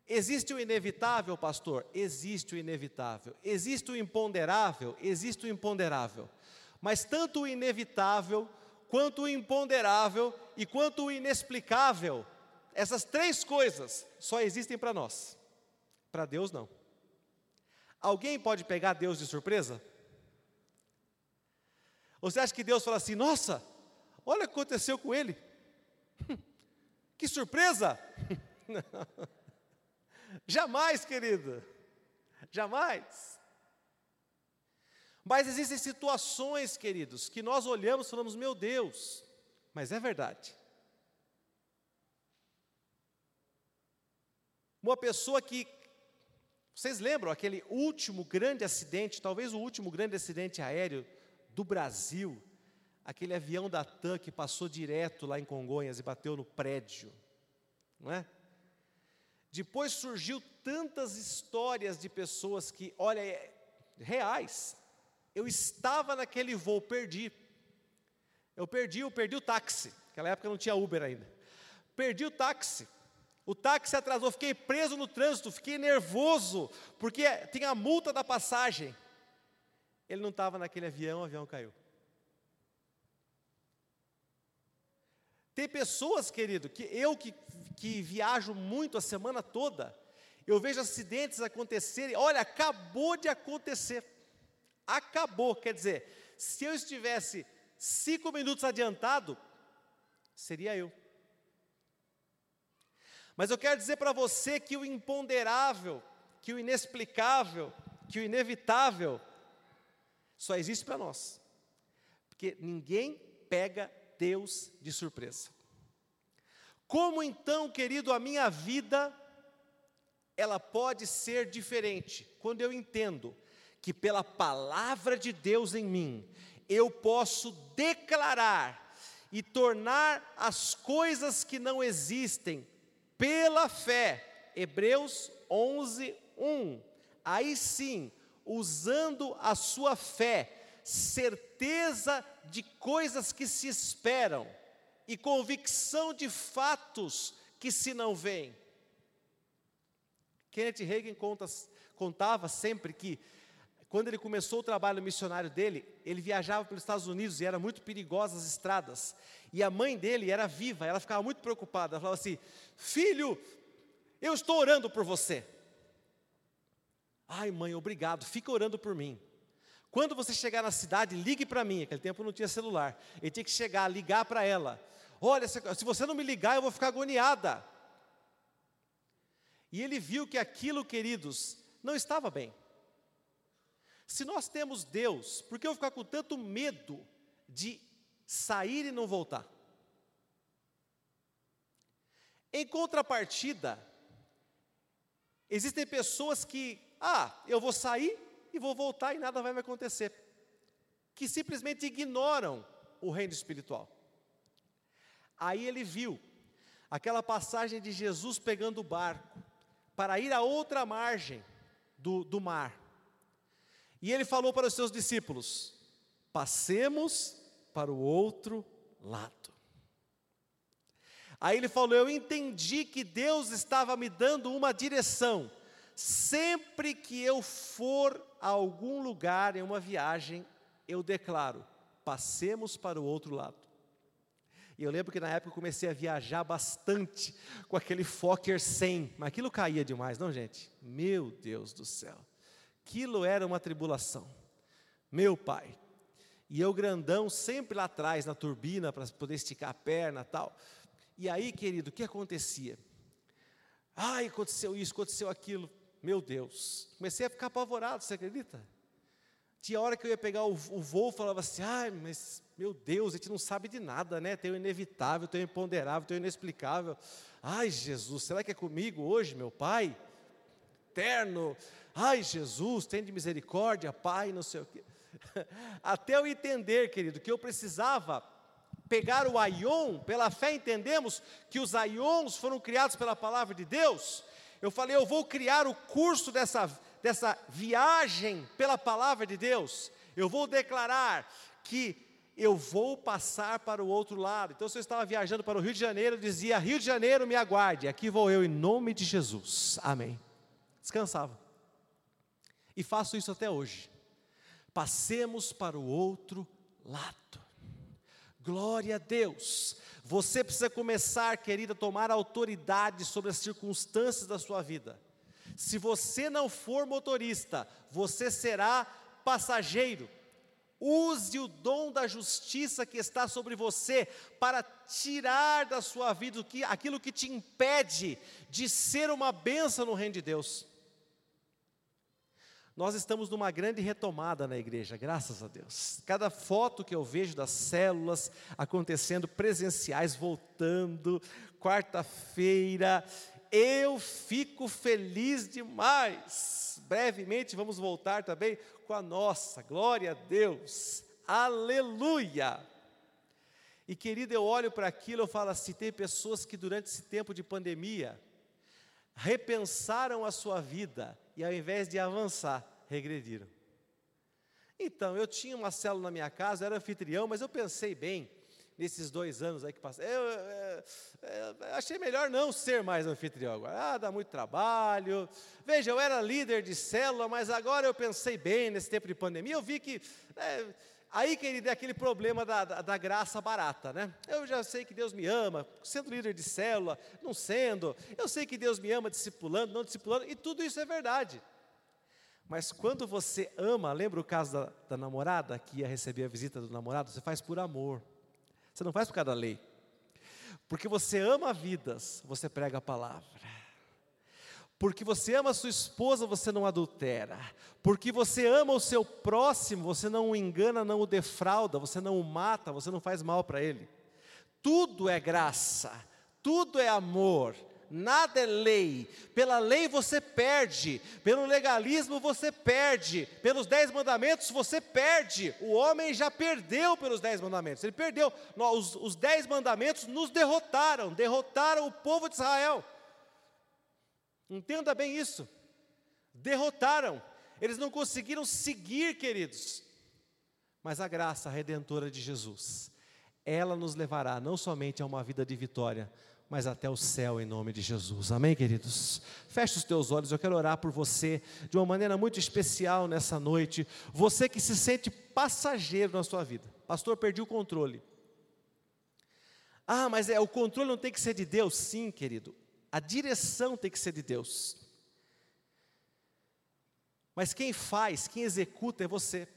existe o inevitável, pastor? Existe o inevitável. Existe o imponderável? Existe o imponderável. Mas tanto o inevitável, quanto o imponderável e quanto o inexplicável, essas três coisas só existem para nós. Para Deus não. Alguém pode pegar Deus de surpresa? Você acha que Deus fala assim: "Nossa, olha o que aconteceu com ele"? que surpresa! <laughs> Jamais, querido. Jamais. Mas existem situações, queridos, que nós olhamos e falamos, meu Deus, mas é verdade. Uma pessoa que, vocês lembram aquele último grande acidente, talvez o último grande acidente aéreo do Brasil, aquele avião da TAM que passou direto lá em Congonhas e bateu no prédio, não é? Depois surgiu tantas histórias de pessoas que, olha, é, reais, eu estava naquele voo, perdi. Eu perdi, eu perdi o táxi. Naquela época não tinha Uber ainda. Perdi o táxi. O táxi atrasou, fiquei preso no trânsito, fiquei nervoso, porque tinha a multa da passagem. Ele não estava naquele avião, o avião caiu. Tem pessoas, querido, que eu que, que viajo muito a semana toda, eu vejo acidentes acontecerem, olha, acabou de acontecer acabou. Quer dizer, se eu estivesse cinco minutos adiantado, seria eu. Mas eu quero dizer para você que o imponderável, que o inexplicável, que o inevitável, só existe para nós. Porque ninguém pega Deus de surpresa. Como então, querido, a minha vida ela pode ser diferente quando eu entendo que pela palavra de Deus em mim eu posso declarar e tornar as coisas que não existem pela fé. Hebreus 11, 1. Aí sim, usando a sua fé, certeza de coisas que se esperam e convicção de fatos que se não veem. Kenneth Reagan conta, contava sempre que, quando ele começou o trabalho missionário dele, ele viajava pelos Estados Unidos e era muito perigosa as estradas. E a mãe dele era viva, ela ficava muito preocupada. Ela falava assim: Filho, eu estou orando por você. Ai, mãe, obrigado, fica orando por mim. Quando você chegar na cidade, ligue para mim. Aquele tempo não tinha celular. Ele tinha que chegar, ligar para ela. Olha, se você não me ligar, eu vou ficar agoniada. E ele viu que aquilo, queridos, não estava bem. Se nós temos Deus, por que eu ficar com tanto medo de sair e não voltar? Em contrapartida, existem pessoas que, ah, eu vou sair e vou voltar e nada vai me acontecer. Que simplesmente ignoram o reino espiritual. Aí ele viu aquela passagem de Jesus pegando o barco para ir a outra margem do, do mar. E ele falou para os seus discípulos: passemos para o outro lado. Aí ele falou: Eu entendi que Deus estava me dando uma direção. Sempre que eu for a algum lugar em uma viagem, eu declaro: passemos para o outro lado. E eu lembro que na época eu comecei a viajar bastante com aquele Fokker 100, mas aquilo caía demais, não, gente? Meu Deus do céu. Aquilo era uma tribulação. Meu pai. E eu grandão sempre lá atrás na turbina para poder esticar a perna, tal. E aí, querido, o que acontecia? Ai, aconteceu isso, aconteceu aquilo. Meu Deus, comecei a ficar apavorado, você acredita? Tinha hora que eu ia pegar o, o voo, falava assim, ai, mas meu Deus, a gente não sabe de nada, né? Tem o inevitável, tem o imponderável, tem o inexplicável. Ai, Jesus, será que é comigo hoje, meu Pai? Eterno. Ai, Jesus, tem de misericórdia, Pai, não sei o quê. <laughs> Até eu entender, querido, que eu precisava pegar o aion, pela fé entendemos que os aions foram criados pela palavra de Deus, eu falei, eu vou criar o curso dessa, dessa viagem pela palavra de Deus. Eu vou declarar que eu vou passar para o outro lado. Então, se eu estava viajando para o Rio de Janeiro, eu dizia: Rio de Janeiro, me aguarde. Aqui vou eu, em nome de Jesus. Amém. Descansava. E faço isso até hoje. Passemos para o outro lado. Glória a Deus. Você precisa começar, querida, a tomar autoridade sobre as circunstâncias da sua vida. Se você não for motorista, você será passageiro. Use o dom da justiça que está sobre você para tirar da sua vida aquilo que te impede de ser uma benção no reino de Deus. Nós estamos numa grande retomada na igreja, graças a Deus. Cada foto que eu vejo das células acontecendo presenciais, voltando, quarta-feira, eu fico feliz demais. Brevemente vamos voltar também com a nossa, glória a Deus, aleluia. E querido, eu olho para aquilo, eu falo assim: tem pessoas que durante esse tempo de pandemia repensaram a sua vida e ao invés de avançar, regrediram. Então, eu tinha uma célula na minha casa, era anfitrião, mas eu pensei bem nesses dois anos aí que passaram. Eu, eu, eu, achei melhor não ser mais anfitrião agora. Ah, dá muito trabalho. Veja, eu era líder de célula, mas agora eu pensei bem nesse tempo de pandemia. Eu vi que. É, aí, querido, é aquele problema da, da, da, graça barata, né? Eu já sei que Deus me ama, sendo líder de célula, não sendo. Eu sei que Deus me ama discipulando, não discipulando, e tudo isso é verdade. Mas quando você ama, lembra o caso da, da, namorada que ia receber a visita do namorado? Você faz por amor. Você não faz por causa da lei. Porque você ama vidas, você prega a palavra. Porque você ama a sua esposa, você não adultera. Porque você ama o seu próximo, você não o engana, não o defrauda, você não o mata, você não faz mal para ele. Tudo é graça, tudo é amor, nada é lei. Pela lei você perde, pelo legalismo você perde, pelos dez mandamentos você perde. O homem já perdeu pelos dez mandamentos, ele perdeu. Os, os dez mandamentos nos derrotaram, derrotaram o povo de Israel. Entenda bem isso. Derrotaram, eles não conseguiram seguir, queridos. Mas a graça redentora de Jesus, ela nos levará não somente a uma vida de vitória, mas até o céu em nome de Jesus. Amém, queridos? Feche os teus olhos, eu quero orar por você de uma maneira muito especial nessa noite. Você que se sente passageiro na sua vida. Pastor, perdi o controle. Ah, mas é, o controle não tem que ser de Deus? Sim, querido. A direção tem que ser de Deus. Mas quem faz, quem executa é você.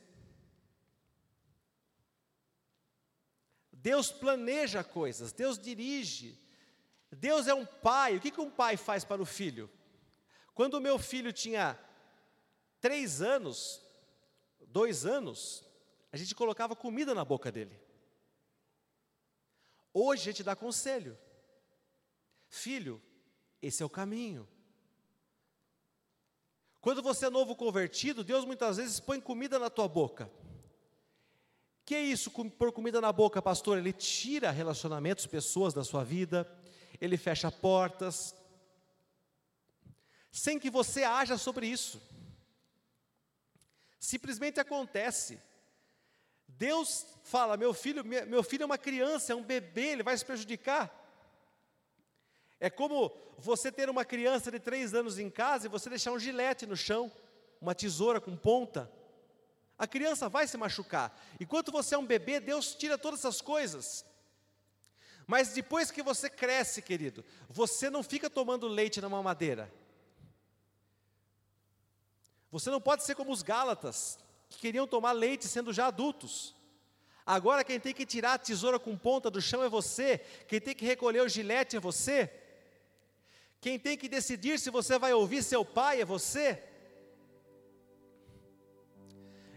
Deus planeja coisas, Deus dirige, Deus é um pai. O que, que um pai faz para o filho? Quando o meu filho tinha três anos, dois anos, a gente colocava comida na boca dele. Hoje a gente dá conselho. Filho, esse é o caminho. Quando você é novo convertido, Deus muitas vezes põe comida na tua boca. Que é isso, pôr comida na boca, pastor? Ele tira relacionamentos, pessoas da sua vida, ele fecha portas, sem que você haja sobre isso. Simplesmente acontece. Deus fala: meu filho, meu filho é uma criança, é um bebê, ele vai se prejudicar. É como você ter uma criança de três anos em casa e você deixar um gilete no chão, uma tesoura com ponta a criança vai se machucar. Enquanto você é um bebê, Deus tira todas essas coisas. Mas depois que você cresce, querido, você não fica tomando leite na mamadeira. Você não pode ser como os Gálatas, que queriam tomar leite sendo já adultos. Agora quem tem que tirar a tesoura com ponta do chão é você, quem tem que recolher o gilete é você, quem tem que decidir se você vai ouvir seu pai é você.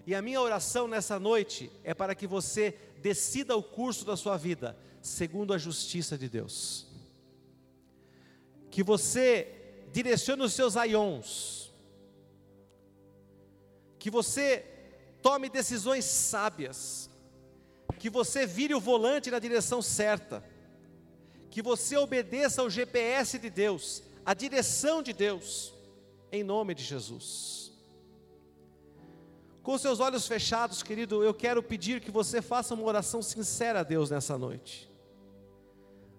E a minha oração nessa noite é para que você decida o curso da sua vida segundo a justiça de Deus. Que você direcione os seus aions. Que você tome decisões sábias. Que você vire o volante na direção certa. Que você obedeça ao GPS de Deus, a direção de Deus, em nome de Jesus. Com seus olhos fechados, querido, eu quero pedir que você faça uma oração sincera a Deus nessa noite.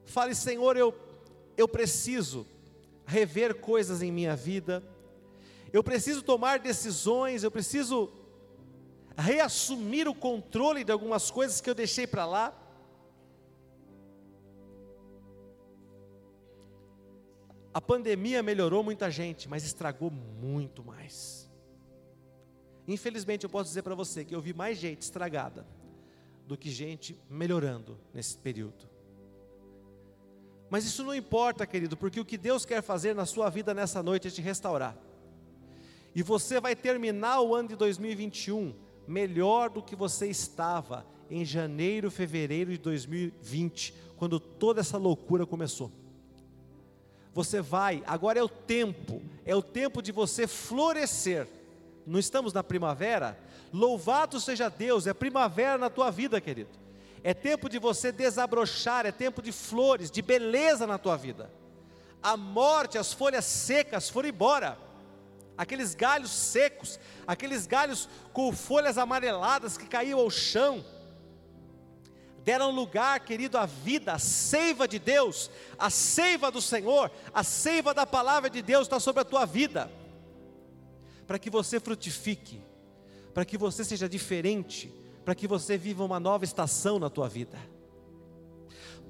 Fale, Senhor, eu, eu preciso rever coisas em minha vida, eu preciso tomar decisões, eu preciso reassumir o controle de algumas coisas que eu deixei para lá. A pandemia melhorou muita gente, mas estragou muito mais. Infelizmente, eu posso dizer para você que eu vi mais gente estragada do que gente melhorando nesse período. Mas isso não importa, querido, porque o que Deus quer fazer na sua vida nessa noite é te restaurar. E você vai terminar o ano de 2021 melhor do que você estava em janeiro, fevereiro de 2020, quando toda essa loucura começou. Você vai, agora é o tempo, é o tempo de você florescer não estamos na primavera? Louvado seja Deus, é primavera na tua vida, querido. É tempo de você desabrochar, é tempo de flores, de beleza na tua vida. A morte, as folhas secas foram embora. Aqueles galhos secos, aqueles galhos com folhas amareladas que caíam ao chão, deram lugar, querido, à vida, a seiva de Deus, a seiva do Senhor, a seiva da palavra de Deus está sobre a tua vida para que você frutifique, para que você seja diferente, para que você viva uma nova estação na tua vida.